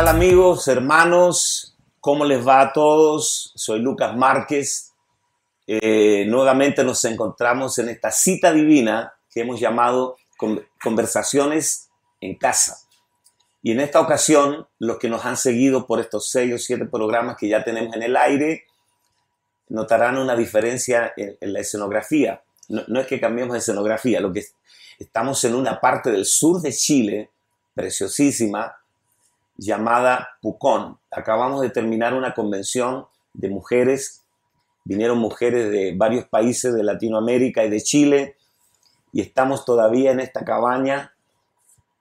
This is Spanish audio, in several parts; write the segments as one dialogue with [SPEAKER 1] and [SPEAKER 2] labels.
[SPEAKER 1] tal amigos, hermanos? ¿Cómo les va a todos? Soy Lucas Márquez. Eh, nuevamente nos encontramos en esta cita divina que hemos llamado Conversaciones en Casa. Y en esta ocasión, los que nos han seguido por estos seis o siete programas que ya tenemos en el aire, notarán una diferencia en, la escenografía. No, es que cambiemos de escenografía, lo que estamos en una parte del sur de Chile, preciosísima, llamada Pucón. Acabamos de terminar una convención de mujeres, vinieron mujeres de varios países de Latinoamérica y de Chile, y estamos todavía en esta cabaña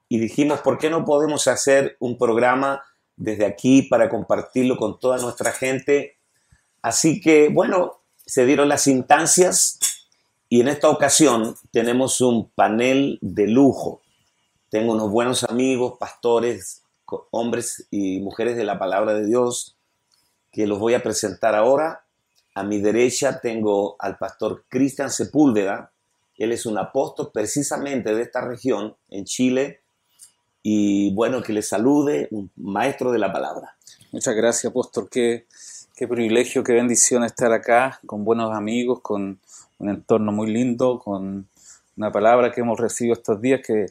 [SPEAKER 1] y dijimos, ¿por qué no podemos hacer un programa desde aquí para compartirlo con toda nuestra gente? Así que, bueno, se dieron las instancias y en esta ocasión tenemos un panel de lujo. Tengo unos buenos amigos, pastores, hombres y mujeres de la palabra de Dios, que los voy a presentar ahora. A mi derecha tengo al pastor Cristian Sepúlveda. Él es un apóstol precisamente de esta región, en Chile. Y bueno, que le salude, un maestro de la palabra.
[SPEAKER 2] Muchas gracias, apóstol. Qué, qué privilegio, qué bendición estar acá con buenos amigos, con un entorno muy lindo, con una palabra que hemos recibido estos días que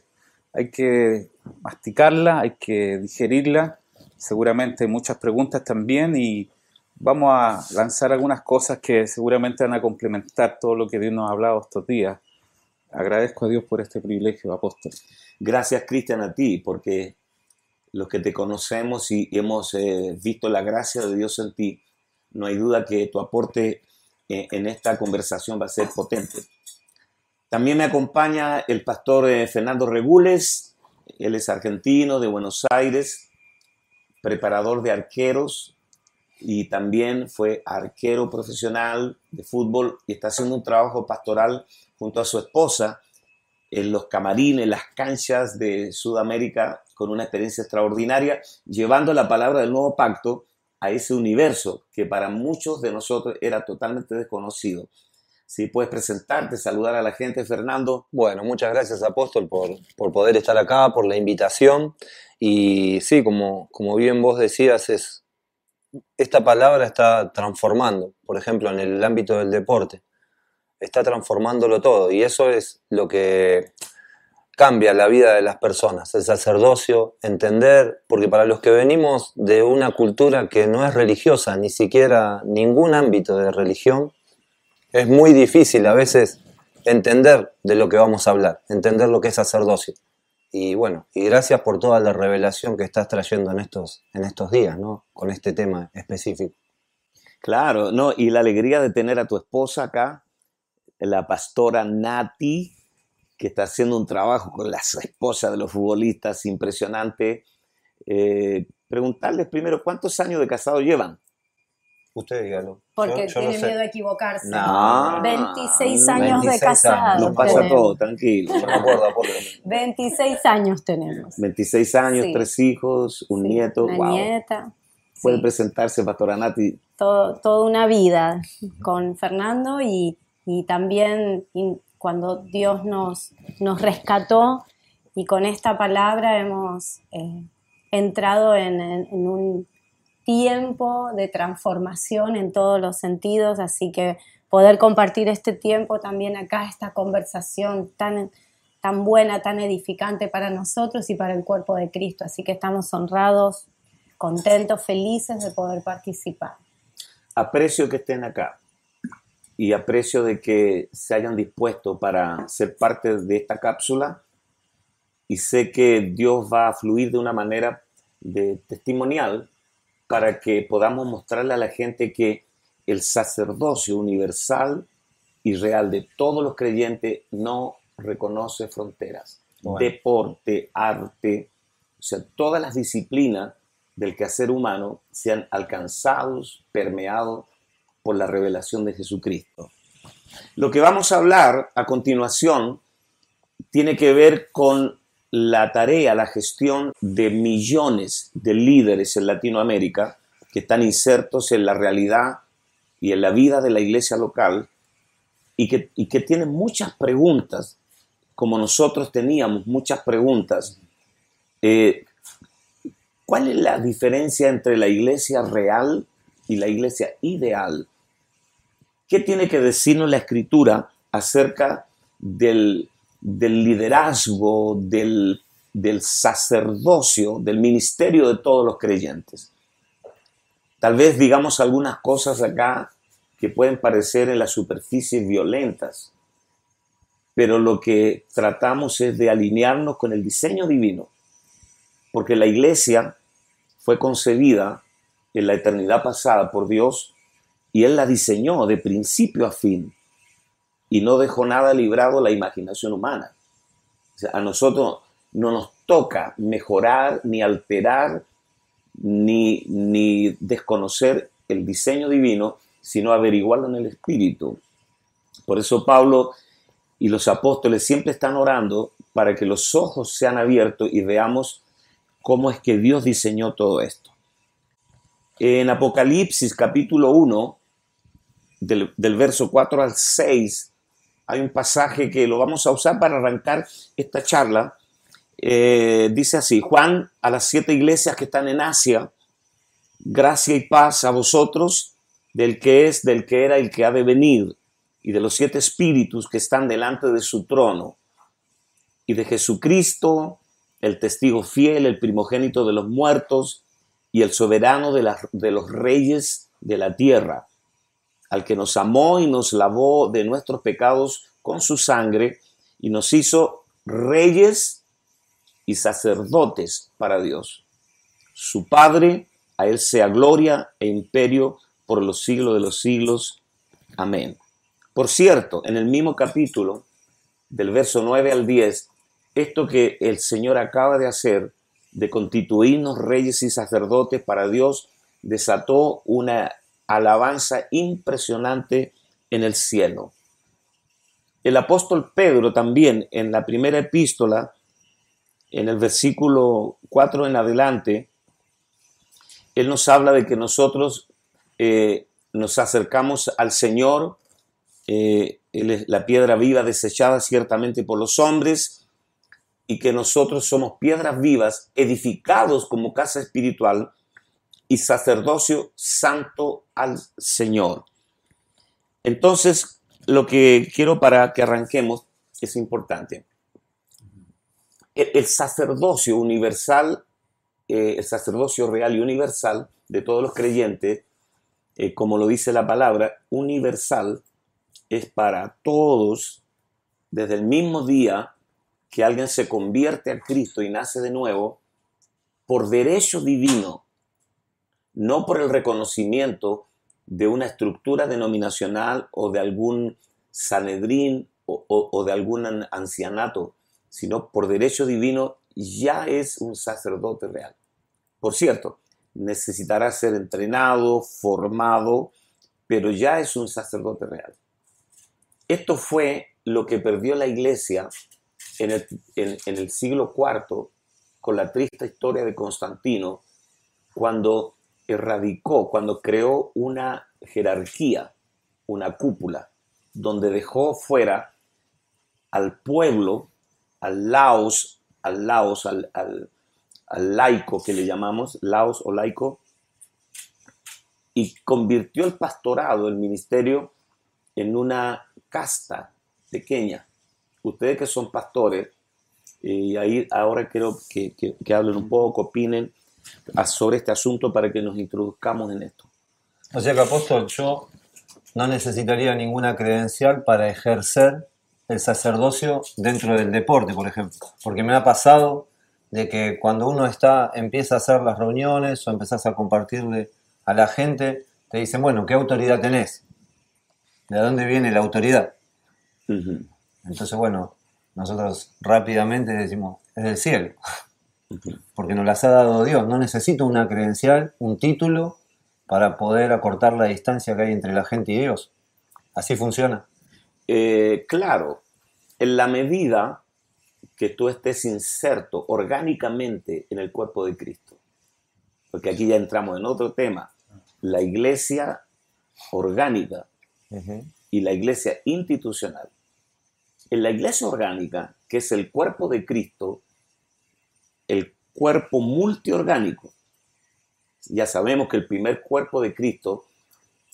[SPEAKER 2] hay que masticarla, hay que digerirla, seguramente muchas preguntas también y vamos a lanzar algunas cosas que seguramente van a complementar todo lo que Dios nos ha hablado estos días. Agradezco a Dios por este privilegio, apóstol.
[SPEAKER 1] Gracias, Cristian, a ti, porque los que te conocemos y hemos eh, visto la gracia de Dios en ti, no hay duda que tu aporte eh, en esta conversación va a ser potente. También me acompaña el pastor eh, Fernando Regules, él es argentino de Buenos Aires, preparador de arqueros y también fue arquero profesional de fútbol y está haciendo un trabajo pastoral junto a su esposa en los camarines, las canchas de Sudamérica con una experiencia extraordinaria, llevando la palabra del nuevo pacto a ese universo que para muchos de nosotros era totalmente desconocido. Si puedes presentarte, saludar a la gente, Fernando.
[SPEAKER 3] Bueno, muchas gracias, Apóstol, por, por poder estar acá, por la invitación. Y sí, como, como bien vos decías, es, esta palabra está transformando, por ejemplo, en el ámbito del deporte. Está transformándolo todo. Y eso es lo que cambia la vida de las personas, el sacerdocio, entender, porque para los que venimos de una cultura que no es religiosa, ni siquiera ningún ámbito de religión, es muy difícil a veces entender de lo que vamos a hablar, entender lo que es sacerdocio. Y bueno, y gracias por toda la revelación que estás trayendo en estos, en estos días, ¿no? Con este tema específico.
[SPEAKER 1] Claro, no, y la alegría de tener a tu esposa acá, la pastora Nati, que está haciendo un trabajo con las esposas de los futbolistas impresionante. Eh, preguntarles primero, ¿cuántos años de casado llevan?
[SPEAKER 3] Usted dígalo.
[SPEAKER 4] Porque tiene miedo a equivocarse. No, 26 años de casado.
[SPEAKER 1] Nos pasa todo, tranquilo.
[SPEAKER 4] 26 años tenemos.
[SPEAKER 1] 26 años, tres hijos, un nieto.
[SPEAKER 4] Una nieta.
[SPEAKER 1] Puede presentarse, Pastora Nati.
[SPEAKER 4] Todo, toda una vida con Fernando y, y también cuando Dios nos, nos rescató y con esta palabra hemos eh, entrado en, en un tiempo de transformación en todos los sentidos, así que poder compartir este tiempo también acá, esta conversación tan, tan buena, tan edificante para nosotros y para el cuerpo de Cristo. Así que estamos honrados, contentos, felices de poder participar.
[SPEAKER 1] Aprecio que estén acá y aprecio de que se hayan dispuesto para ser parte de esta cápsula y sé que Dios va a fluir de una manera de testimonial para que podamos mostrarle a la gente que el sacerdocio universal y real de todos los creyentes no reconoce fronteras. Deporte, arte, o sea, todas las disciplinas del quehacer humano sean alcanzados, permeados por la revelación de Jesucristo. Lo que vamos a hablar a continuación tiene que ver con la tarea, la gestión de millones de líderes en Latinoamérica que están insertos en la realidad y en la vida de la iglesia local y que, que tienen muchas preguntas, como nosotros teníamos muchas preguntas. Eh, ¿Cuál es la diferencia entre la iglesia real y la iglesia ideal? ¿Qué tiene que decirnos la escritura acerca del, del liderazgo, del, del sacerdocio, del ministerio de todos los creyentes? Tal vez digamos algunas cosas acá que pueden parecer en la superficie violentas, pero lo que tratamos es de alinearnos con el diseño divino, porque la iglesia fue concebida en la eternidad pasada por Dios y Él la diseñó de principio a fin y no dejó nada librado la imaginación humana. a nosotros no nos toca mejorar ni alterar ni, ni desconocer el diseño divino, sino averiguarlo en el Espíritu. Por eso Pablo y los apóstoles siempre están orando para que los ojos sean abiertos y veamos cómo es que Dios diseñó todo esto. En Apocalipsis capítulo 1, del, verso 4 al 6, hay un pasaje que lo vamos a usar para arrancar esta charla. Eh, dice así, Juan a las siete iglesias que están en Asia, gracia y paz a vosotros del que es, del que era y que ha de venir, y de los siete espíritus que están delante de su trono, y de Jesucristo, el testigo fiel, el primogénito de los muertos, y el soberano de los reyes de la tierra, al que nos amó y nos lavó de nuestros pecados con su sangre, y nos hizo reyes y sacerdotes para Dios. Su Padre, a Él sea gloria e imperio por los siglos de los siglos. Amén. Por cierto, en el mismo capítulo, del verso 9 al 10, esto que el Señor acaba de hacer, de constituirnos reyes y sacerdotes para Dios, desató una alabanza impresionante en el cielo. El apóstol Pedro también en la primera epístola, en el versículo 4 en adelante, él nos habla de que nosotros eh, nos acercamos al Señor, eh, la piedra viva desechada ciertamente por los hombres, y que nosotros somos piedras vivas, edificados como casa espiritual y sacerdocio santo al Señor. Entonces, lo que quiero para que arranquemos es importante. El, sacerdocio universal, eh, el sacerdocio real y universal de todos los creyentes, eh, como lo dice la palabra, universal, es para todos, desde el mismo día que alguien se convierte a Cristo y nace de nuevo, por derecho divino, no por el reconocimiento de una estructura denominacional o de algún Sanedrín o, de algún ancianato, sino por derecho divino ya es un sacerdote real. Por cierto, necesitará ser entrenado, formado, pero ya es un sacerdote real. Esto fue lo que perdió la iglesia en el, siglo IV con la triste historia de Constantino, cuando erradicó, cuando creó una jerarquía, una cúpula, donde dejó fuera al pueblo, al laos, al laos, al, al laico que le llamamos, laos o laico, y convirtió el pastorado, el ministerio, en una casta pequeña. Ustedes que son pastores, y ahí ahora quiero que, que, hablen un poco, opinen sobre este asunto para que nos introduzcamos en esto.
[SPEAKER 3] O sea que, apóstol, yo no necesitaría ninguna credencial para ejercer el sacerdocio dentro del deporte, por ejemplo. Porque me ha pasado de que cuando uno está, empieza a hacer las reuniones o empezás a compartirle a la gente, te dicen, bueno, ¿qué autoridad tenés? ¿De dónde viene la autoridad? Entonces, bueno, nosotros rápidamente decimos, es del cielo, porque nos las ha dado Dios. No necesito una credencial, un título para poder acortar la distancia que hay entre la gente y Dios. Así funciona.
[SPEAKER 1] Eh, claro, en la medida que tú estés inserto orgánicamente en el cuerpo de Cristo. Porque aquí ya entramos en otro tema. La iglesia orgánica y la iglesia institucional. En la iglesia orgánica, que es el cuerpo de Cristo, el cuerpo multiorgánico, Ya sabemos que el primer cuerpo de Cristo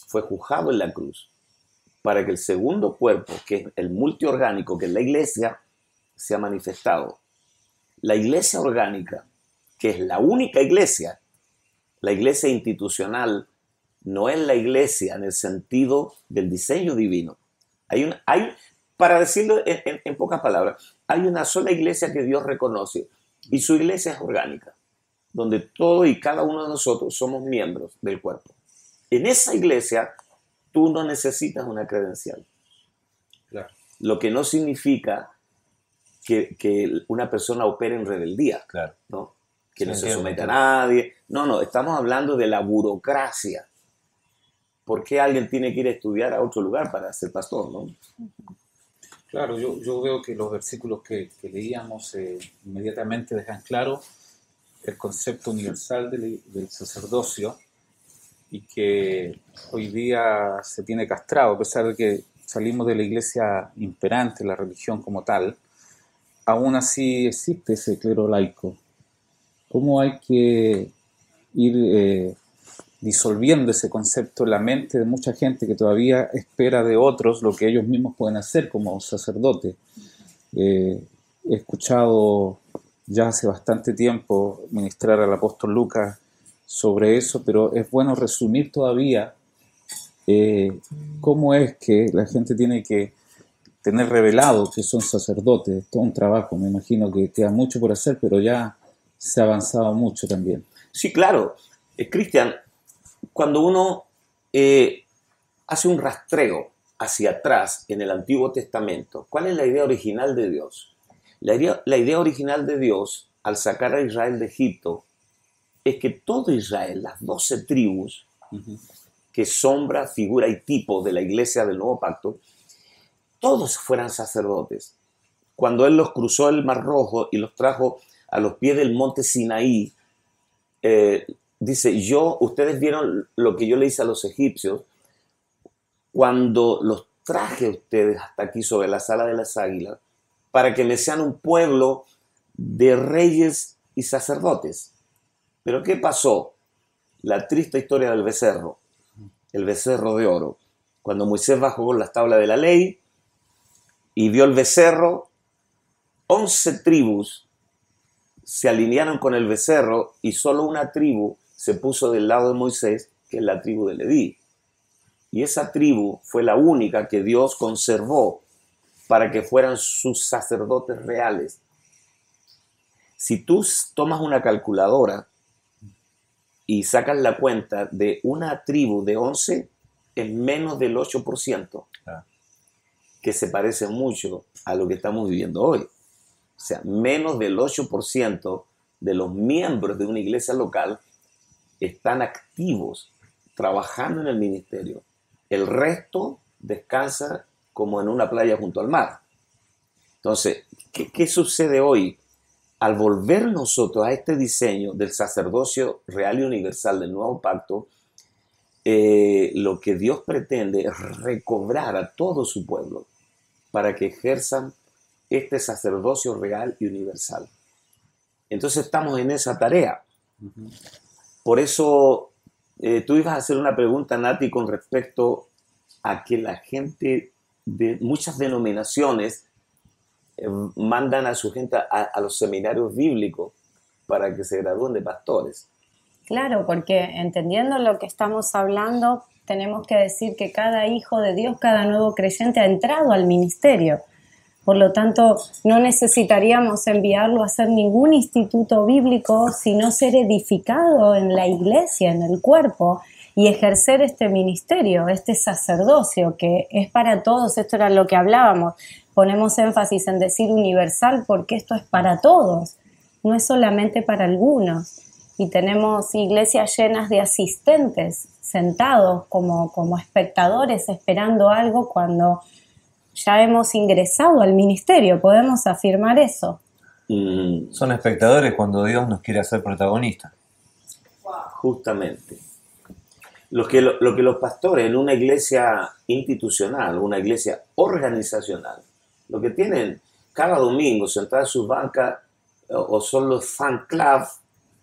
[SPEAKER 1] fue juzgado en la cruz para que el segundo cuerpo, que es el multiorgánico, que es la iglesia, sea manifestado. La iglesia orgánica, que es la única iglesia, la iglesia institucional, no es la iglesia en el sentido del diseño divino. Hay, un, hay para decirlo en, pocas palabras, hay una sola iglesia que Dios reconoce y su iglesia es orgánica, donde todo y cada uno de nosotros somos miembros del cuerpo. En esa iglesia tú no necesitas una credencial. Lo que no significa que, una persona opere en rebeldía,
[SPEAKER 3] claro.
[SPEAKER 1] ¿no? que no se someta a nadie. No, no, estamos hablando de la burocracia. ¿Por qué alguien tiene que ir a estudiar a otro lugar para ser pastor? ¿no?
[SPEAKER 2] Claro, yo, yo veo que los versículos que, leíamos eh, inmediatamente dejan claro el concepto universal del, sacerdocio y que hoy día se tiene castrado, a pesar de que salimos de la iglesia imperante, la religión como tal, aún así existe ese clero laico. ¿Cómo hay que ir eh, disolviendo ese concepto en la mente de mucha gente que todavía espera de otros lo que ellos mismos pueden hacer como sacerdote. Eh, he escuchado ya hace bastante tiempo ministrar al apóstol Lucas sobre eso, pero es bueno resumir todavía eh, cómo es que la gente tiene que tener revelado que son sacerdotes. Es todo un trabajo, me imagino que queda mucho por hacer, pero ya se ha avanzado mucho también.
[SPEAKER 1] Sí, claro. Eh, Cristian, cuando uno eh, hace un rastreo hacia atrás en el Antiguo Testamento, ¿cuál es la idea original de Dios? La idea, original de Dios al sacar a Israel de Egipto es que todo Israel, las doce tribus, que sombra, figura y tipo de la iglesia del Nuevo Pacto, todos fueran sacerdotes. Cuando Él los cruzó el Mar Rojo y los trajo a los pies del monte Sinaí, eh, dice, yo, ustedes vieron lo que yo le hice a los egipcios cuando los traje a ustedes hasta aquí sobre la sala de las águilas, para que me sean un pueblo de reyes y sacerdotes. Pero ¿qué pasó? La triste historia del becerro, el becerro de oro. Cuando Moisés bajó con las tablas de la ley y vio el becerro, once tribus se alinearon con el becerro y solo una tribu se puso del lado de Moisés, que es la tribu de Leví. Y esa tribu fue la única que Dios conservó para que fueran sus sacerdotes reales. Si tú tomas una calculadora y sacas la cuenta de una tribu de 11, es menos del 8%, ah. que se parece mucho a lo que estamos viviendo hoy. O sea, menos del 8% de los miembros de una iglesia local están activos trabajando en el ministerio. El resto descansa como en una playa junto al mar. Entonces, ¿qué, sucede hoy? Al volver nosotros a este diseño del sacerdocio real y universal del nuevo pacto, eh, lo que Dios pretende es recobrar a todo su pueblo para que ejerzan este sacerdocio real y universal. Entonces estamos en esa tarea. Por eso eh, tú ibas a hacer una pregunta, Nati, con respecto a que la gente de muchas denominaciones eh, mandan a su gente a, los seminarios bíblicos para que se gradúen de pastores.
[SPEAKER 4] Claro, porque entendiendo lo que estamos hablando, tenemos que decir que cada hijo de Dios, cada nuevo creyente ha entrado al ministerio. Por lo tanto, no necesitaríamos enviarlo a hacer ningún instituto bíblico, sino ser edificado en la iglesia, en el cuerpo, y ejercer este ministerio, este sacerdocio, que es para todos, esto era lo que hablábamos. Ponemos énfasis en decir universal porque esto es para todos, no es solamente para algunos. Y tenemos iglesias llenas de asistentes sentados como, como espectadores esperando algo cuando ya hemos ingresado al ministerio, podemos afirmar eso.
[SPEAKER 3] Son espectadores cuando Dios nos quiere hacer protagonistas.
[SPEAKER 1] Justamente. Lo que, lo, que los pastores en una iglesia institucional, una iglesia organizacional, lo que tienen cada domingo sentados en sus bancas o son los fan club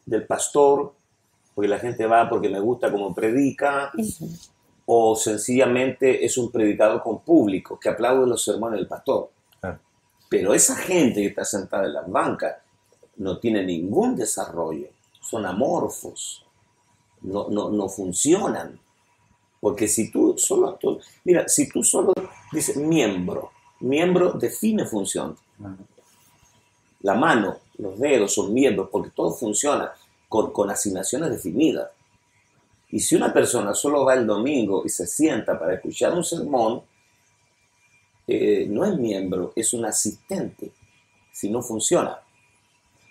[SPEAKER 1] del pastor porque la gente va porque me gusta como predica, o sencillamente es un predicador con público que aplaude los sermones del pastor.
[SPEAKER 3] Claro.
[SPEAKER 1] Pero esa gente que está sentada en las bancas no tiene ningún desarrollo, son amorfos, no, no, no funcionan. Porque si tú solo, tú- mira, si tú solo dices miembro, miembro define función. La mano, los dedos son miembros porque todo funciona con, con asignaciones definidas. Y si una persona solo va el domingo y se sienta para escuchar un sermón, eh, no es miembro, es un asistente, si no funciona.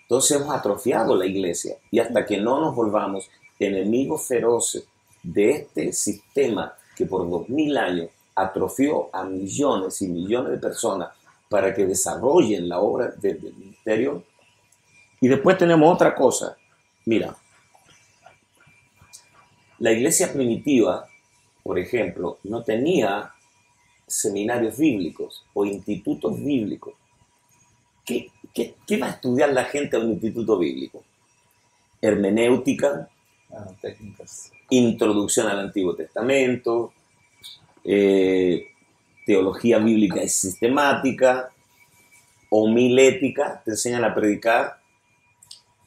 [SPEAKER 1] Entonces hemos atrofiado la iglesia y hasta que no nos volvamos enemigos feroces de este sistema que por dos mil años atrofió a millones y millones de personas para que desarrollen la obra de- del ministerio. Y después tenemos otra cosa. Mira, la iglesia primitiva, por ejemplo, no tenía seminarios bíblicos o institutos bíblicos. ¿Qué, qué- qué va a estudiar la gente a un instituto bíblico? Hermenéutica,
[SPEAKER 2] Ah, técnicas.
[SPEAKER 1] introducción al Antiguo Testamento, eh, teología bíblica y sistemática, homilética, te enseñan a predicar.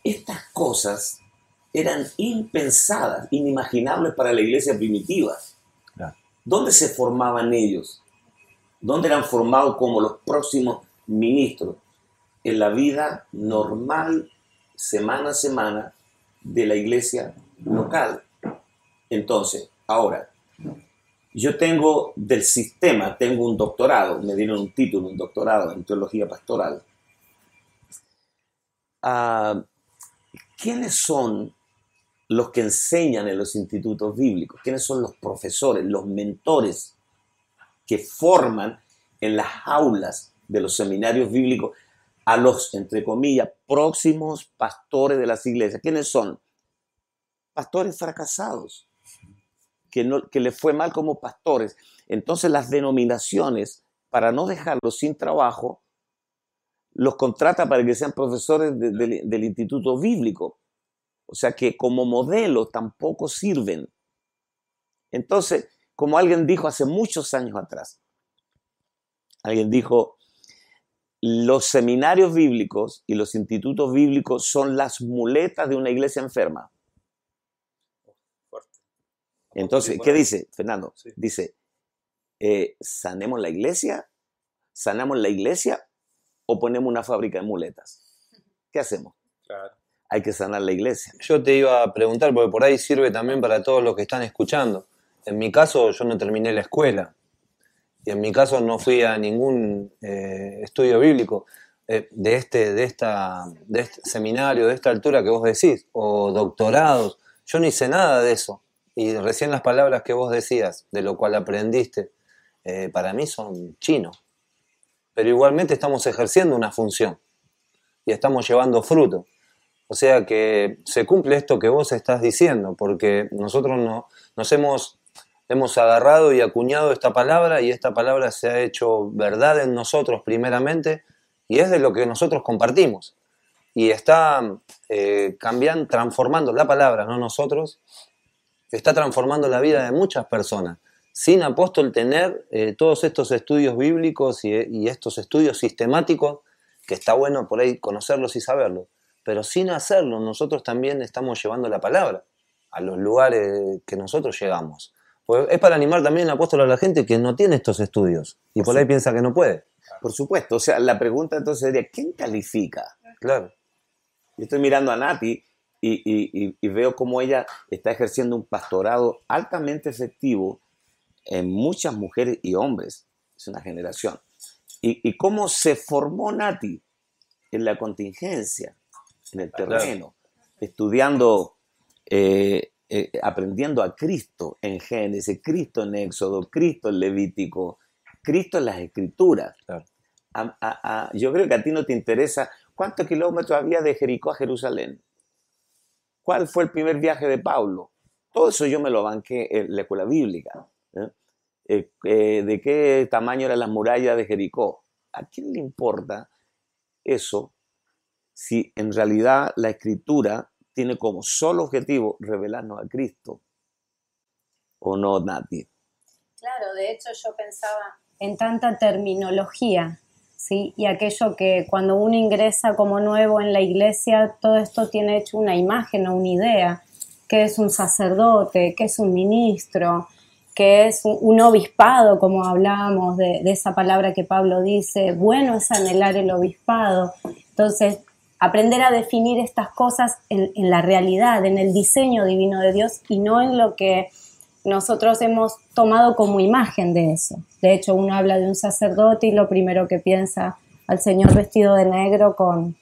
[SPEAKER 1] Estas cosas eran impensadas, inimaginables para la iglesia primitiva.
[SPEAKER 3] Claro.
[SPEAKER 1] ¿Dónde se formaban ellos? ¿Dónde eran formados como los próximos ministros? En la vida normal, semana a semana, de la iglesia local. Entonces, ahora, yo tengo del sistema, tengo un doctorado, me dieron un título, un doctorado en teología pastoral. Ah, ¿Quiénes son los que enseñan en los institutos bíblicos? ¿Quiénes son los profesores, los mentores que forman en las aulas de los seminarios bíblicos a los, entre comillas, próximos pastores de las iglesias? ¿Quiénes son? Pastores fracasados, que, no, que les fue mal como pastores. Entonces las denominaciones, para no dejarlos sin trabajo, los contrata para que sean profesores de- de- del instituto bíblico. O sea que como modelo tampoco sirven. Entonces, como alguien dijo hace muchos años atrás, alguien dijo, los seminarios bíblicos y los institutos bíblicos son las muletas de una iglesia enferma. Entonces, ¿qué dice, Fernando?
[SPEAKER 2] Sí.
[SPEAKER 1] Dice, eh, ¿sanemos la iglesia? ¿Sanamos la iglesia o ponemos una fábrica de muletas? ¿Qué hacemos?
[SPEAKER 2] Claro.
[SPEAKER 1] Hay que sanar la iglesia.
[SPEAKER 3] Yo te iba a preguntar, porque por ahí sirve también para todos los que están escuchando. En mi caso, yo no terminé la escuela. Y en mi caso no fui a ningún eh, estudio bíblico eh, de, este, de, esta, de este seminario, de esta altura que vos decís, o doctorados. Yo no hice nada de eso. Y recién las palabras que vos decías, de lo cual aprendiste, eh, para mí son chinos. Pero igualmente estamos ejerciendo una función y estamos llevando fruto. O sea que se cumple esto que vos estás diciendo, porque nosotros no, nos hemos, hemos agarrado y acuñado esta palabra y esta palabra se ha hecho verdad en nosotros primeramente y es de lo que nosotros compartimos. Y está eh, cambiando, transformando la palabra, no nosotros, está transformando la vida de muchas personas. Sin apóstol tener eh, todos estos estudios bíblicos y, y estos estudios sistemáticos, que está bueno por ahí conocerlos y saberlos pero sin hacerlo nosotros también estamos llevando la palabra a los lugares que nosotros llegamos. Pues es para animar también el apóstol a la gente que no tiene estos estudios y por ahí piensa que no puede.
[SPEAKER 1] Por supuesto, o sea, la pregunta entonces sería, ¿quién califica?
[SPEAKER 3] Claro,
[SPEAKER 1] Yo estoy mirando a Nati y, y- y- y veo cómo ella está ejerciendo un pastorado altamente efectivo en muchas mujeres y hombres. Es una generación. Y, y cómo se formó Nati en la contingencia, en el
[SPEAKER 3] Claro.
[SPEAKER 1] terreno, estudiando, eh, eh, aprendiendo a Cristo en Génesis, Cristo en Éxodo, Cristo en Levítico, Cristo en las Escrituras.
[SPEAKER 3] Claro.
[SPEAKER 1] A- a- a- yo creo que a ti no te interesa cuántos kilómetros había de Jericó a Jerusalén. ¿Cuál fue el primer viaje de Pablo? Todo eso yo me lo banqué en la escuela bíblica. ¿eh? Eh, eh, ¿De qué tamaño eran las murallas de Jericó? ¿A quién le importa eso si en realidad la escritura tiene como solo objetivo revelarnos a Cristo. ¿O no, Nati?
[SPEAKER 4] Claro, de hecho yo pensaba en tanta terminología, ¿sí? Y aquello que cuando uno ingresa como nuevo en la iglesia, todo esto tiene hecho una imagen o una idea, que es un sacerdote, que es un ministro, que es un obispado, como hablábamos de, de esa palabra que Pablo dice, bueno es anhelar el obispado. Entonces, aprender a definir estas cosas en, en, la realidad, en el diseño divino de Dios y no en lo que nosotros hemos tomado como imagen de eso. De hecho, uno habla de un sacerdote y lo primero que piensa al señor vestido de negro con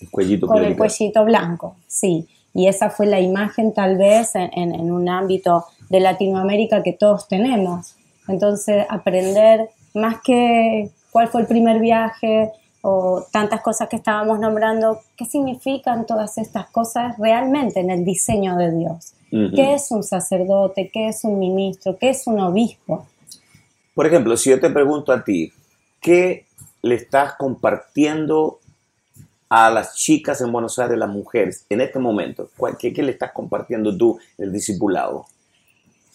[SPEAKER 1] el cuellito,
[SPEAKER 4] con el cuellito blanco, sí. Y esa fue la imagen tal vez en, en, en un ámbito de Latinoamérica que todos tenemos. Entonces, aprender más que cuál fue el primer viaje, o tantas cosas que estábamos nombrando, ¿qué significan todas estas cosas realmente en el diseño de Dios? Uh -huh. ¿Qué es un sacerdote? ¿Qué es un ministro? ¿Qué es un obispo?
[SPEAKER 1] Por ejemplo, si yo te pregunto a ti, ¿qué le estás compartiendo a las chicas en Buenos Aires, las mujeres, en este momento? ¿Qué, qué le estás compartiendo tú el discipulado?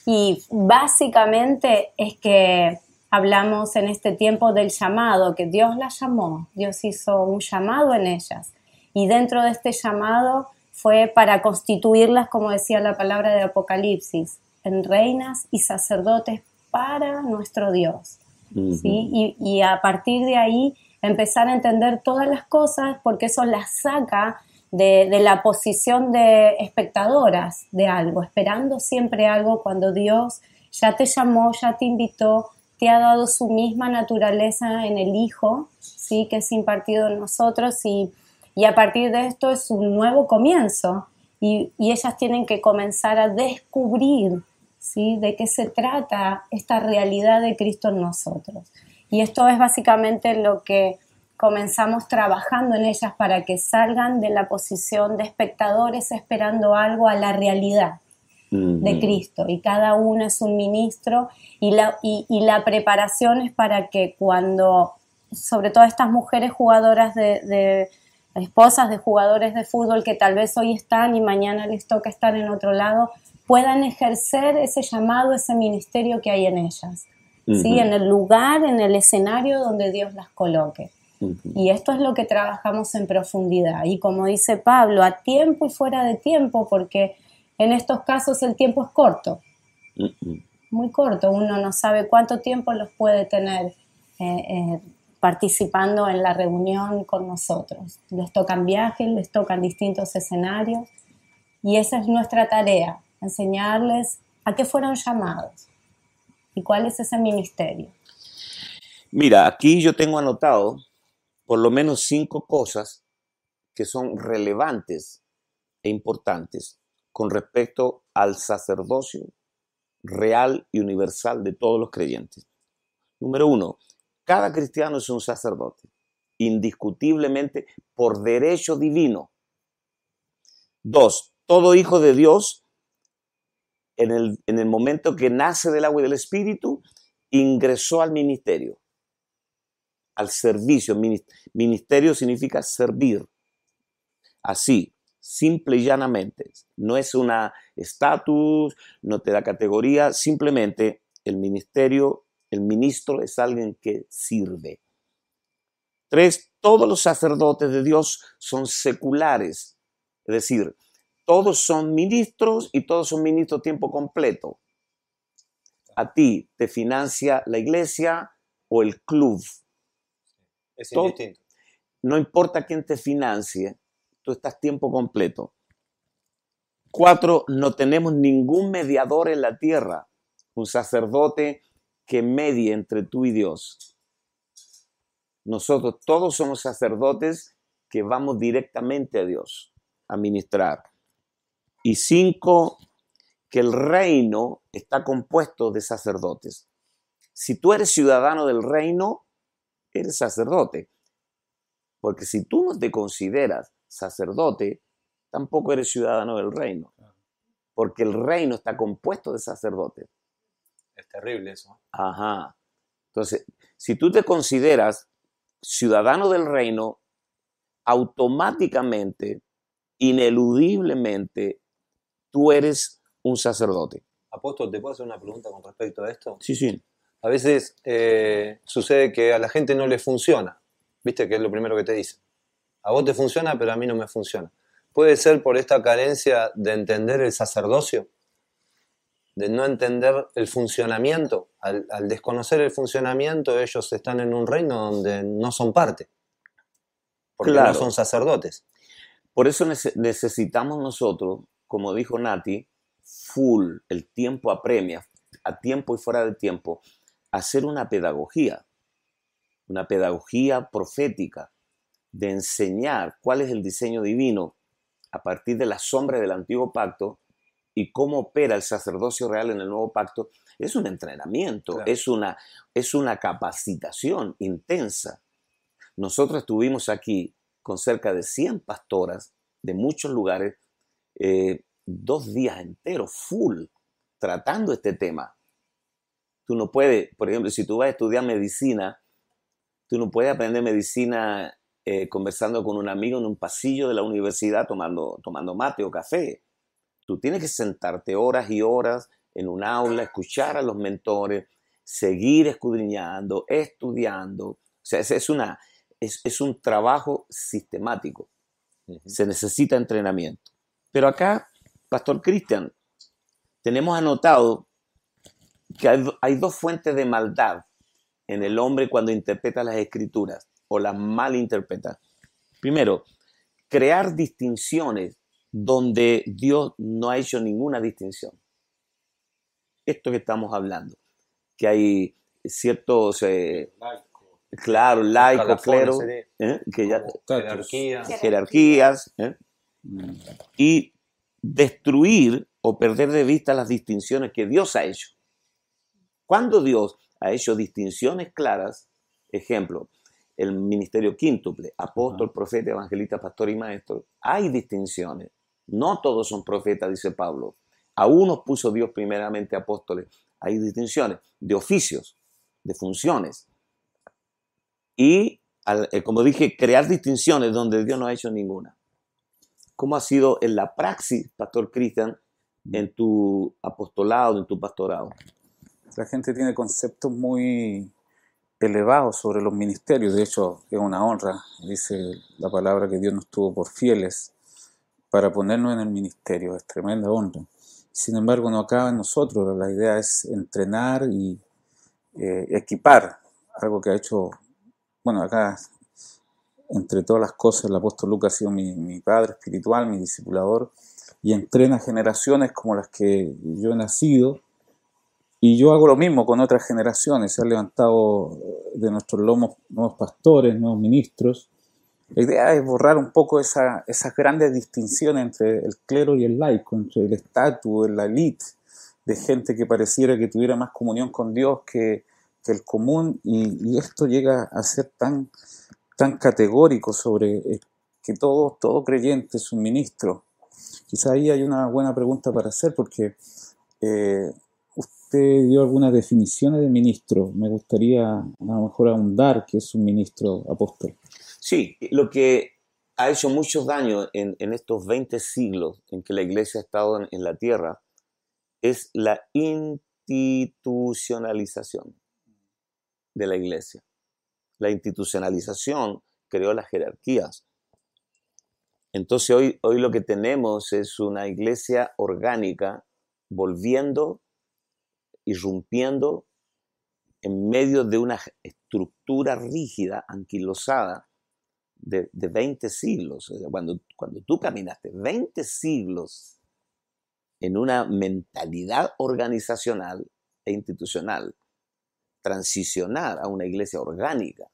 [SPEAKER 4] Y básicamente es que hablamos en este tiempo del llamado, que Dios las llamó, Dios hizo un llamado en ellas. Y dentro de este llamado fue para constituirlas, como decía la palabra de Apocalipsis, en reinas y sacerdotes para nuestro Dios. Uh -huh. ¿sí? y, y a partir de ahí empezar a entender todas las cosas, porque eso las saca de, de, la posición de espectadoras de algo, esperando siempre algo cuando Dios ya te llamó, ya te invitó, te ha dado su misma naturaleza en el Hijo, ¿sí? que es impartido en nosotros y, y a partir de esto es un nuevo comienzo y, y ellas tienen que comenzar a descubrir ¿sí? de qué se trata esta realidad de Cristo en nosotros. Y esto es básicamente lo que comenzamos trabajando en ellas para que salgan de la posición de espectadores esperando algo a la realidad de Cristo y cada uno es un ministro y la, y, y la preparación es para que cuando, sobre todo estas mujeres jugadoras de, de, esposas de jugadores de fútbol que tal vez hoy están y mañana les toca estar en otro lado, puedan ejercer ese llamado, ese ministerio que hay en ellas, uh -huh. ¿sí? en el lugar, en el escenario donde Dios las coloque. Uh -huh. Y esto es lo que trabajamos en profundidad. Y como dice Pablo, a tiempo y fuera de tiempo, porque en estos casos el tiempo es corto, uh -uh. muy corto, uno no sabe cuánto tiempo los puede tener eh, eh, participando en la reunión con nosotros. Les tocan viajes, les tocan distintos escenarios y esa es nuestra tarea, enseñarles a qué fueron llamados y cuál es ese ministerio.
[SPEAKER 1] Mira, aquí yo tengo anotado por lo menos cinco cosas que son relevantes e importantes con respecto al sacerdocio real y universal de todos los creyentes. Número uno, cada cristiano es un sacerdote, indiscutiblemente por derecho divino. Dos, todo hijo de Dios, en el, en el momento que nace del agua y del Espíritu, ingresó al ministerio, al servicio. Ministerio significa servir. Así, simple y llanamente. No es una estatus, no te da categoría, simplemente el ministerio, el ministro es alguien que sirve. Tres, todos los sacerdotes de Dios son seculares, es decir, todos son ministros y todos son ministros tiempo completo. A ti te financia la iglesia o el club.
[SPEAKER 3] Es indistinto.
[SPEAKER 1] No importa quién te financie, tú estás tiempo completo. Cuatro, no tenemos ningún mediador en la tierra, un sacerdote que medie entre tú y Dios. Nosotros todos somos sacerdotes que vamos directamente a Dios a ministrar. Y cinco, que el reino está compuesto de sacerdotes. Si tú eres ciudadano del reino, eres sacerdote. Porque si tú no te consideras sacerdote, tampoco eres ciudadano del reino. Porque el reino está compuesto de sacerdotes.
[SPEAKER 3] Es terrible eso.
[SPEAKER 1] Ajá. Entonces, si tú te consideras ciudadano del reino, automáticamente ineludiblemente tú eres un sacerdote.
[SPEAKER 3] Apóstol, ¿te puedo hacer una pregunta con respecto a esto?
[SPEAKER 1] Sí, sí.
[SPEAKER 3] A veces eh, sucede que a la gente no le funciona. ¿Viste? Que es lo primero que te dice. A vos te funciona, pero a mí no me funciona. Puede ser por esta carencia de entender el sacerdocio, de no entender el funcionamiento. Al, al desconocer el funcionamiento, ellos están en un reino donde no son parte. Porque
[SPEAKER 1] Claro.
[SPEAKER 3] no son sacerdotes.
[SPEAKER 1] Por eso nece- necesitamos nosotros, como dijo Nati, full, el tiempo apremia, a tiempo y fuera de tiempo, hacer una pedagogía, una pedagogía profética, de enseñar cuál es el diseño divino a partir de la sombra del antiguo pacto y cómo opera el sacerdocio real en el nuevo pacto. Es un entrenamiento,
[SPEAKER 3] Claro.
[SPEAKER 1] es, una, es una capacitación intensa. Nosotros estuvimos aquí con cerca de 100 pastoras de muchos lugares, eh, dos días enteros, full, tratando este tema. Tú no puedes, por ejemplo, si tú vas a estudiar medicina, tú no puedes aprender medicina eh, conversando con un amigo en un pasillo de la universidad tomando, tomando mate o café. Tú tienes que sentarte horas y horas en un aula, escuchar a los mentores, seguir escudriñando, estudiando. O sea, es, es una, es, es un trabajo sistemático. Se necesita entrenamiento. Pero acá, Pastor Cristian, tenemos anotado que hay, hay dos fuentes de maldad en el hombre cuando interpreta las escrituras o las malinterpreta. Primero, crear distinciones donde Dios no ha hecho ninguna distinción. Esto que estamos hablando, que hay ciertos, eh, claro, laicos,
[SPEAKER 3] Escalafones
[SPEAKER 1] clero. ¿eh? que ya,
[SPEAKER 3] Como jerarquía.
[SPEAKER 1] jerarquías, ¿eh?
[SPEAKER 2] Mm.
[SPEAKER 1] y destruir o perder de vista las distinciones que Dios ha hecho. Cuando Dios ha hecho distinciones claras, ejemplo, el ministerio quíntuple, apóstol, profeta, evangelista, pastor y maestro, hay distinciones. No todos son profetas, dice Pablo. A unos puso Dios primeramente apóstoles. Hay distinciones de oficios, de funciones. Y, eh, como dije, crear distinciones donde Dios no ha hecho ninguna. ¿Cómo ha sido en la praxis, Pastor Cristian, en tu apostolado, en tu pastorado?
[SPEAKER 2] La gente tiene conceptos muy elevados sobre los ministerios. De hecho, es una honra, dice la palabra, que Dios nos tuvo por fieles para ponernos en el ministerio. Es tremenda honra. Sin embargo, no acaba en nosotros. La idea es entrenar y eh, equipar, algo que ha hecho, bueno, acá, entre todas las cosas, el apóstol Lucas ha sido mi, mi padre espiritual, mi discipulador, y entrena generaciones como las que yo he nacido. Y yo hago lo mismo con otras generaciones. Se han levantado eh, de nuestros lomos nuevos pastores, nuevos ministros. La idea es borrar un poco esa, esas grandes distinciones entre el clero y el laico, entre el estatus, la elite, de gente que pareciera que tuviera más comunión con Dios que, que el común. Y, y esto llega a ser tan, tan categórico sobre eh, que todo, todo creyente es un ministro. Quizá ahí hay una buena pregunta para hacer, porque eh, dio algunas definiciones de ministro. Me gustaría a lo mejor ahondar que es un ministro apóstol.
[SPEAKER 1] Sí, lo que ha hecho mucho daño en, en estos 20 siglos en que la iglesia ha estado en, en la tierra es la institucionalización de la iglesia. La institucionalización creó las jerarquías. Entonces hoy, hoy lo que tenemos es una iglesia orgánica volviendo, irrumpiendo en medio de una estructura rígida, anquilosada, de, de 20 siglos. Cuando, cuando tú caminaste 20 siglos en una mentalidad organizacional e institucional, transicionar a una iglesia orgánica,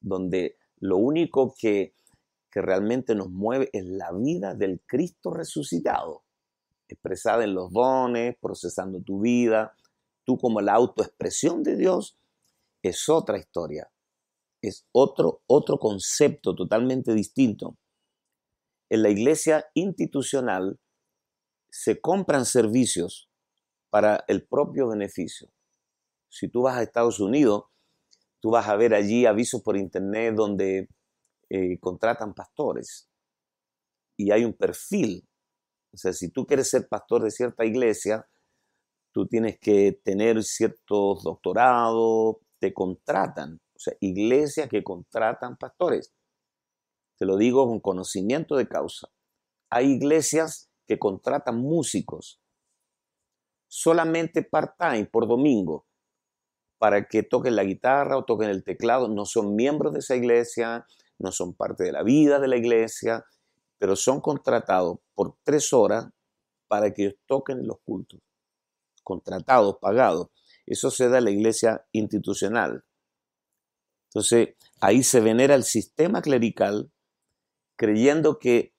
[SPEAKER 1] donde lo único que, que realmente nos mueve es la vida del Cristo resucitado, expresada en los dones, procesando tu vida, tú como la autoexpresión de Dios, es otra historia, es otro, otro concepto totalmente distinto. En la iglesia institucional se compran servicios para el propio beneficio. Si tú vas a Estados Unidos, tú vas a ver allí avisos por internet donde eh, contratan pastores. y hay un perfil. O sea, si tú quieres ser pastor de cierta iglesia, tú tienes que tener ciertos doctorados, te contratan. O sea, iglesias que contratan pastores. Te lo digo con conocimiento de causa. Hay iglesias que contratan músicos solamente part-time por domingo para que toquen la guitarra o toquen el teclado. No son miembros de esa iglesia, no son parte de la vida de la iglesia, pero son contratados por tres horas para que ellos toquen los cultos. Contratados, pagados. Eso se da en la iglesia institucional. Entonces, ahí se venera el sistema clerical creyendo que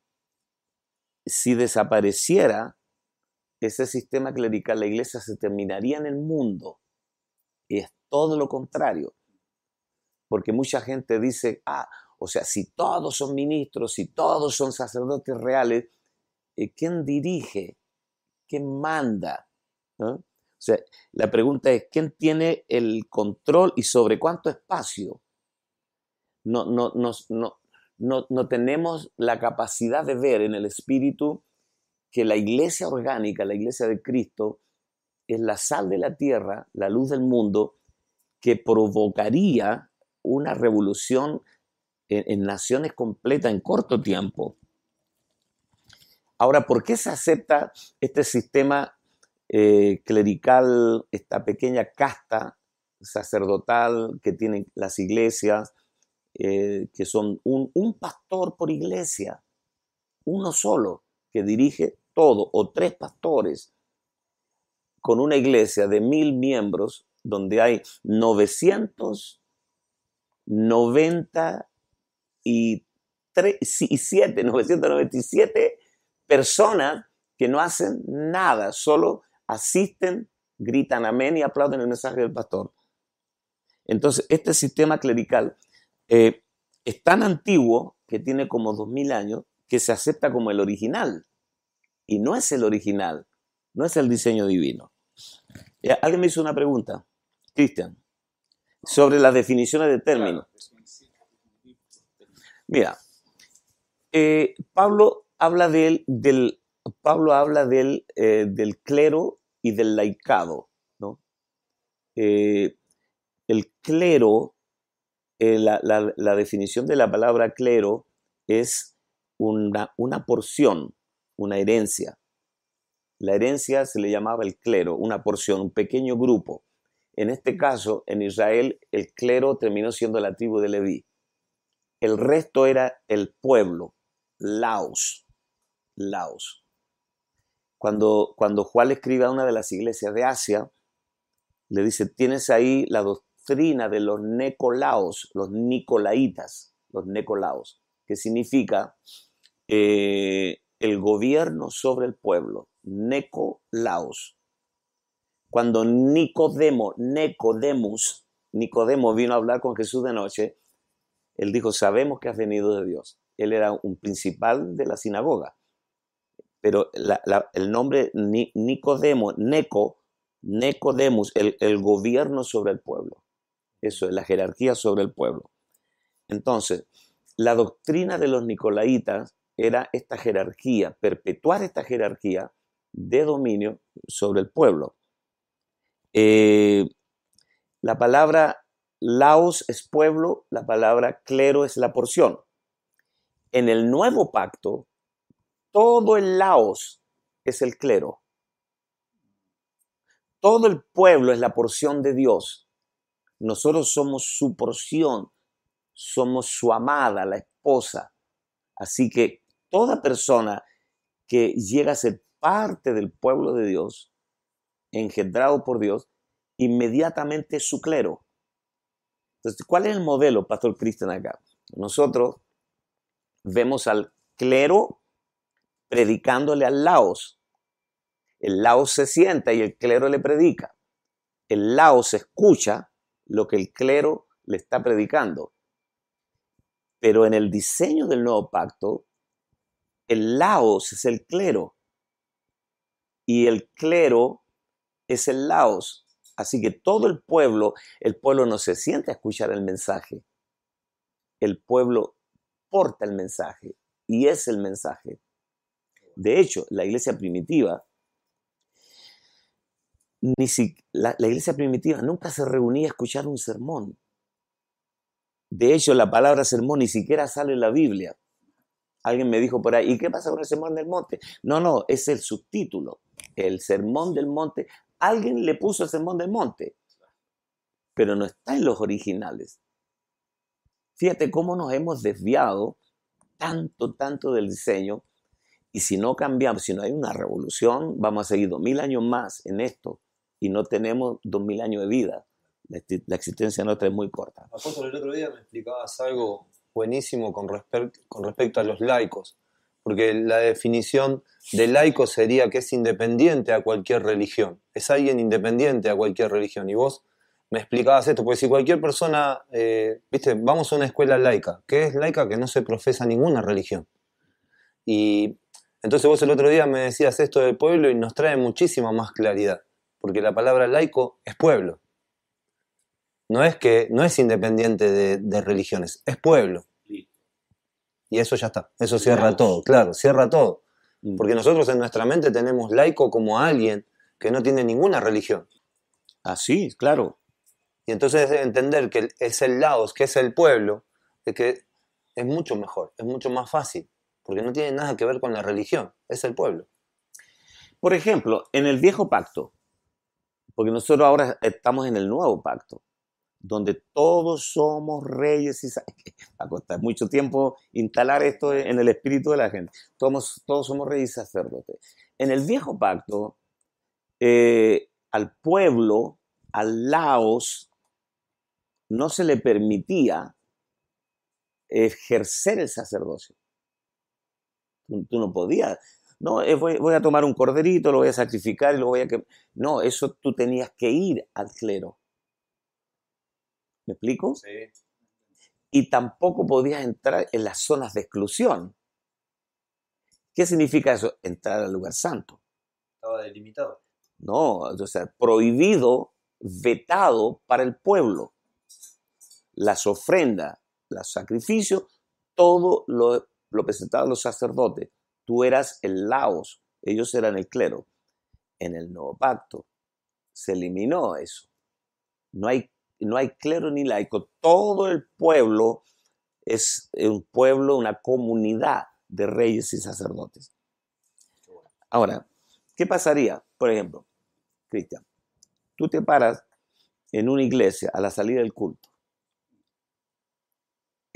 [SPEAKER 1] si desapareciera ese sistema clerical, la iglesia se terminaría en el mundo. Y es todo lo contrario. Porque mucha gente dice, ah, o sea, si todos son ministros, si todos son sacerdotes reales, eh, ¿quién dirige? ¿Quién manda? O sea, la pregunta es, ¿quién tiene el control y sobre cuánto espacio? No, no, no, no, tenemos la capacidad de ver en el espíritu que la iglesia orgánica, la iglesia de Cristo, es la sal de la tierra, la luz del mundo, que provocaría una revolución en, naciones completas en corto tiempo. Ahora, ¿por qué se acepta este sistema eh, clerical, esta pequeña casta sacerdotal que tienen las iglesias, eh, que son un, un pastor por iglesia, uno solo, que dirige todo, o tres pastores, con una iglesia de mil miembros, donde hay 990 y 7, 997 personas que no hacen nada, solo asisten, gritan amén y aplauden el mensaje del pastor. Entonces, este sistema clerical eh, es tan antiguo, que tiene como 2000 años, que se acepta como el original. Y no es el original, no es el diseño divino. Eh, alguien me hizo una pregunta, Cristian, sobre las definiciones de términos. Mira, eh, Pablo habla del, del, Pablo habla del, del, clero y del laicado. ¿no? el clero, la, la, definición de la palabra clero es una, una porción, una herencia. La herencia se le llamaba el clero, una porción, un pequeño grupo. En este caso, en Israel, el clero terminó siendo la tribu de Leví. El resto era el pueblo, Laos. Laos. Cuando, cuando Juan le escribe a una de las iglesias de Asia, le dice, tienes ahí la doctrina de los necolaos, los nicolaitas, los necolaos, que significa eh, el gobierno sobre el pueblo, Necolaos. Cuando Nicodemo, Nicodemus, Nicodemo vino a hablar con Jesús de noche, él dijo, sabemos que has venido de Dios. Él era un principal de la sinagoga. Pero el nombre Nicodemo, Neco, Necodemus, el, el gobierno sobre el pueblo. Eso es la jerarquía sobre el pueblo. Entonces, la doctrina de los nicolaitas era esta jerarquía, perpetuar esta jerarquía de dominio sobre el pueblo. Eh, la palabra laos es pueblo, la palabra clero es la porción. En el nuevo pacto, todo el laos es el clero. Todo el pueblo es la porción de Dios. Nosotros somos su porción, somos su amada, la esposa. Así que toda persona que llega a ser parte del pueblo de Dios, engendrado por Dios, inmediatamente es su clero. Entonces, ¿cuál es el modelo, Pastor Cristian, acá? Nosotros vemos al clero predicándole al laos. El laos se sienta y el clero le predica. El laos escucha lo que el clero le está predicando. Pero en el diseño del nuevo pacto, el laos es el clero y el clero es el laos. Así que todo el pueblo, el pueblo no se siente a escuchar el mensaje. El pueblo porta el mensaje y es el mensaje. De hecho, la iglesia primitiva, ni si, la, la iglesia primitiva nunca se reunía a escuchar un sermón. De hecho, la palabra sermón ni siquiera sale en la Biblia. Alguien me dijo por ahí, ¿y qué pasa con el sermón del monte? No, no, es el subtítulo. El sermón del monte. Alguien le puso el sermón del monte, pero no está en los originales. Fíjate cómo nos hemos desviado tanto, tanto del diseño. Y si no cambiamos, si no hay una revolución, vamos a seguir dos mil años más en esto y no tenemos dos mil años de vida. La, existencia nuestra es muy corta.
[SPEAKER 3] Apóstol, el otro día me explicabas algo buenísimo con, con respecto a los laicos, porque la definición de laico sería que es independiente a cualquier religión, es alguien independiente a cualquier religión. Y vos me explicabas esto, porque si cualquier persona, eh, viste, vamos a una escuela laica, ¿qué es laica? Que no se profesa ninguna religión. Y entonces vos el otro día me decías esto del pueblo y nos trae muchísima más claridad, porque la palabra laico es pueblo. No es que no es independiente de, de religiones, es pueblo. Y eso ya está, eso cierra todo, claro, cierra todo.
[SPEAKER 1] Mm.
[SPEAKER 3] Porque nosotros en nuestra mente tenemos laico como alguien que no tiene ninguna religión.
[SPEAKER 1] Así, claro.
[SPEAKER 3] Y entonces entender que es el Laos, que es el pueblo, es que es mucho mejor, es mucho más fácil, porque no tiene nada que ver con la religión, es el pueblo.
[SPEAKER 1] Por ejemplo, en el viejo pacto, porque nosotros ahora estamos en el nuevo pacto, donde todos somos reyes y sa- va a costar mucho tiempo instalar esto en el espíritu de la gente. Todos, todos somos reyes y sacerdotes. En el viejo pacto, eh, al pueblo, al laos, no se le permitía ejercer el sacerdocio. Tú, tú no podías. No, eh, voy, voy a tomar un corderito, lo voy a sacrificar y lo voy a que No, eso tú tenías que ir al clero. ¿Me explico? Y tampoco podías entrar en las zonas de exclusión. ¿Qué significa eso? Entrar al lugar santo.
[SPEAKER 3] Estaba delimitado.
[SPEAKER 1] No, o sea, prohibido, vetado para el pueblo. Las ofrendas, los sacrificios, todo lo, lo presentaban los sacerdotes. Tú eras el laos, ellos eran el clero. En el nuevo pacto se eliminó eso. No hay, no hay clero ni laico. Todo el pueblo es un pueblo, una comunidad de reyes y sacerdotes. Ahora, ¿qué pasaría? Por ejemplo, Cristian, tú te paras en una iglesia a la salida del culto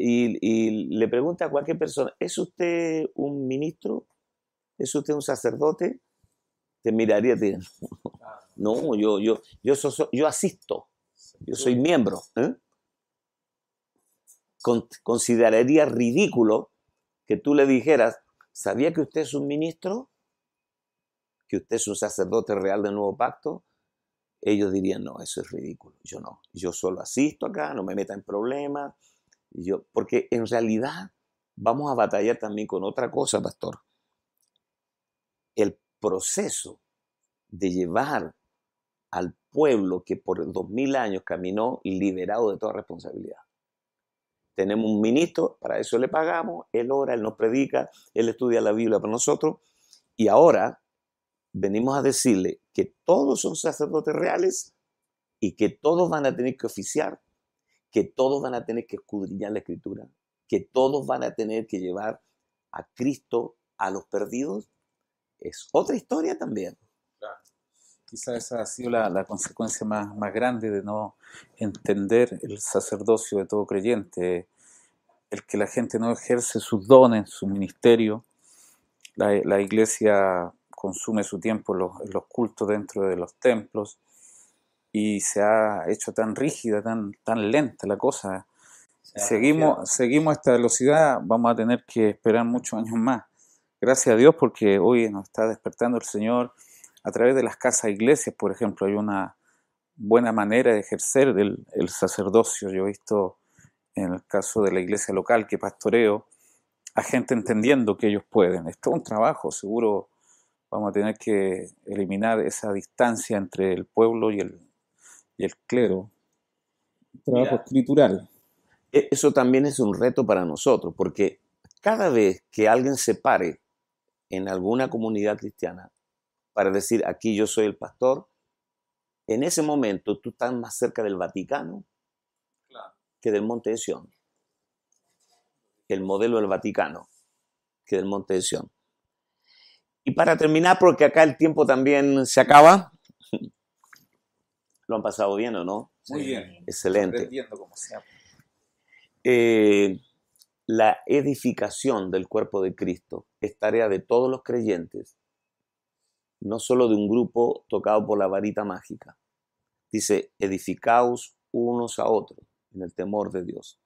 [SPEAKER 1] y, y le preguntas a cualquier persona, ¿es usted un ministro? ¿Es usted un sacerdote? Te miraría y te diría, no, yo, yo, yo, so- so- yo asisto, yo soy miembro. ¿eh? Con- consideraría ridículo que tú le dijeras, ¿sabía que usted es un ministro? ¿Que usted es un sacerdote real del nuevo pacto? Ellos dirían, no, eso es ridículo. Yo no, yo solo asisto acá, no me meta en problemas. Yo, porque en realidad vamos a batallar también con otra cosa, pastor. El proceso de llevar al pueblo que por dos mil años caminó liberado de toda responsabilidad. Tenemos un ministro, para eso le pagamos, él ora, él nos predica, él estudia la Biblia para nosotros, y ahora venimos a decirle que todos son sacerdotes reales y que todos van a tener que oficiar, que todos van a tener que escudriñar la escritura, que todos van a tener que llevar a Cristo a los perdidos. Es otra historia también.
[SPEAKER 2] Quizás esa ha sido la, consecuencia más, grande de no entender el sacerdocio de todo creyente, el que la gente no ejerce sus dones, su ministerio. La, iglesia consume su tiempo en los cultos dentro de los templos y se ha hecho tan rígida, tan, tan lenta la cosa. Seguimos, seguimos a esta velocidad, vamos a tener que esperar muchos años más. Gracias a Dios porque hoy nos está despertando el Señor a través de las casas iglesias, por ejemplo, hay una buena manera de ejercer el, el sacerdocio. Yo he visto en el caso de la iglesia local que pastoreo a gente entendiendo que ellos pueden. Esto es un trabajo, seguro vamos a tener que eliminar esa distancia entre el pueblo y el, y el clero. Trabajo
[SPEAKER 1] Mira.
[SPEAKER 2] escritural.
[SPEAKER 1] E- Eso también es un reto para nosotros, porque cada vez que alguien se pare en alguna comunidad cristiana para decir, aquí yo soy el pastor, en ese momento tú estás más cerca del Vaticano que del Monte de Sion. El modelo del Vaticano que del Monte de Sion. Y para terminar, porque acá el tiempo también se acaba, ¿lo han pasado bien o no?
[SPEAKER 2] Muy bien.
[SPEAKER 1] Excelente.
[SPEAKER 2] como sea.
[SPEAKER 1] Eh, la edificación del cuerpo de Cristo es tarea de todos los creyentes, no solo de un grupo tocado por la varita mágica. Dice, edificaos unos a otros en el temor de Dios,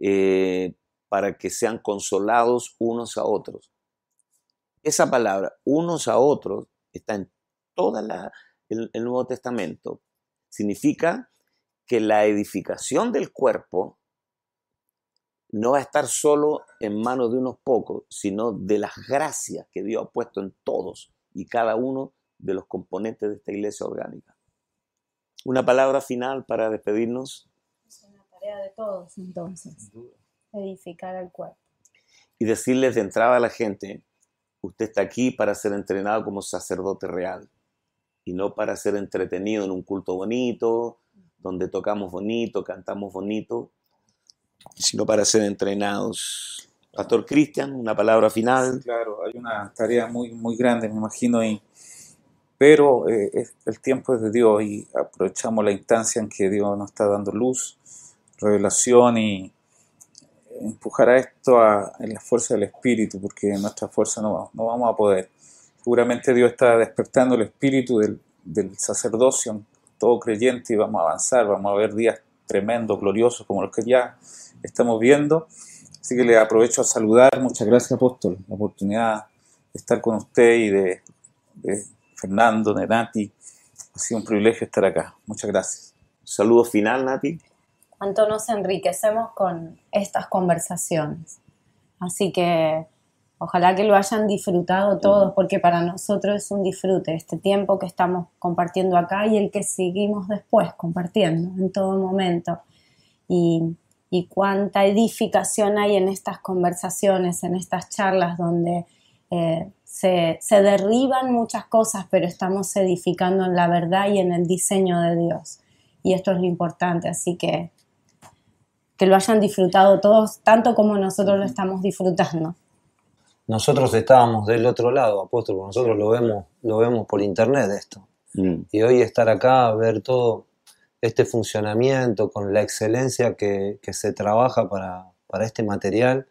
[SPEAKER 1] eh, para que sean consolados unos a otros. Esa palabra, unos a otros, está en todo el Nuevo Testamento. Significa que la edificación del cuerpo no va a estar solo en manos de unos pocos, sino de las gracias que Dios ha puesto en todos y cada uno de los componentes de esta iglesia orgánica. Una palabra final para despedirnos.
[SPEAKER 4] Es una tarea de todos entonces, edificar el cuerpo.
[SPEAKER 1] Y decirles de entrada a la gente, usted está aquí para ser entrenado como sacerdote real y no para ser entretenido en un culto bonito, donde tocamos bonito, cantamos bonito, sino para ser entrenados. Pastor Cristian, una palabra final.
[SPEAKER 2] claro, hay una tarea muy, muy grande, me imagino, y, pero eh, el tiempo es de Dios y aprovechamos la instancia en que Dios nos está dando luz, revelación y empujar a esto a, en la fuerza del Espíritu, porque en nuestra fuerza no, no vamos a poder. Seguramente Dios está despertando el espíritu del, del sacerdocio todo creyente y vamos a avanzar, vamos a ver días tremendos, gloriosos como los que ya estamos viendo. Así que le aprovecho a saludar. Muchas gracias, apóstol, la oportunidad de estar con usted y de, Fernando, de Nati. Ha sido un privilegio estar acá. Muchas gracias.
[SPEAKER 1] Saludo final, Nati.
[SPEAKER 4] Cuánto nos enriquecemos con estas conversaciones. Así que ojalá que lo hayan disfrutado todos, porque para nosotros es un disfrute este tiempo que estamos compartiendo acá y el que seguimos después compartiendo en todo momento. Y y cuánta edificación hay en estas conversaciones, en estas charlas donde eh, se, derriban muchas cosas, pero estamos edificando en la verdad y en el diseño de Dios. Y esto es lo importante, así que que lo hayan disfrutado todos tanto como nosotros lo estamos disfrutando.
[SPEAKER 3] Nosotros estábamos del otro lado, apóstol, nosotros lo vemos, lo vemos por internet esto. Mm. Y hoy estar acá, ver todo, este funcionamiento, con la excelencia que, se trabaja para, este material.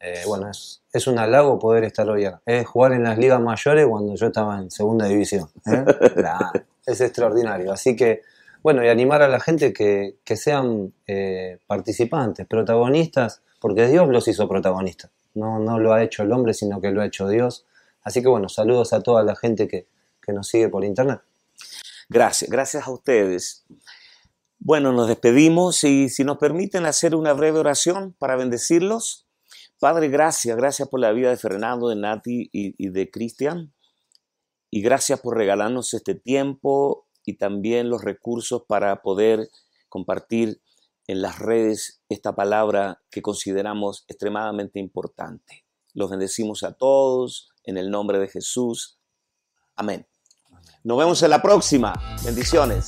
[SPEAKER 3] Eh, bueno, es, es, un halago poder estar hoy acá. Es jugar en las ligas mayores cuando yo estaba en segunda división. ¿eh? es extraordinario. Así que, bueno, y animar a la gente que, sean eh, participantes, protagonistas, porque Dios los hizo protagonistas. No, no lo ha hecho el hombre, sino que lo ha hecho Dios. Así que, bueno, saludos a toda la gente que, que nos sigue por internet.
[SPEAKER 1] Gracias, gracias a ustedes. Bueno, nos despedimos y si nos permiten hacer una breve oración para bendecirlos. Padre, gracias, gracias por la vida de Fernando, de Nati y, de Cristian. Y gracias por regalarnos este tiempo y también los recursos para poder compartir en las redes esta palabra que consideramos extremadamente importante. Los bendecimos a todos en el nombre de Jesús. Amén. Nos vemos en la próxima. Bendiciones.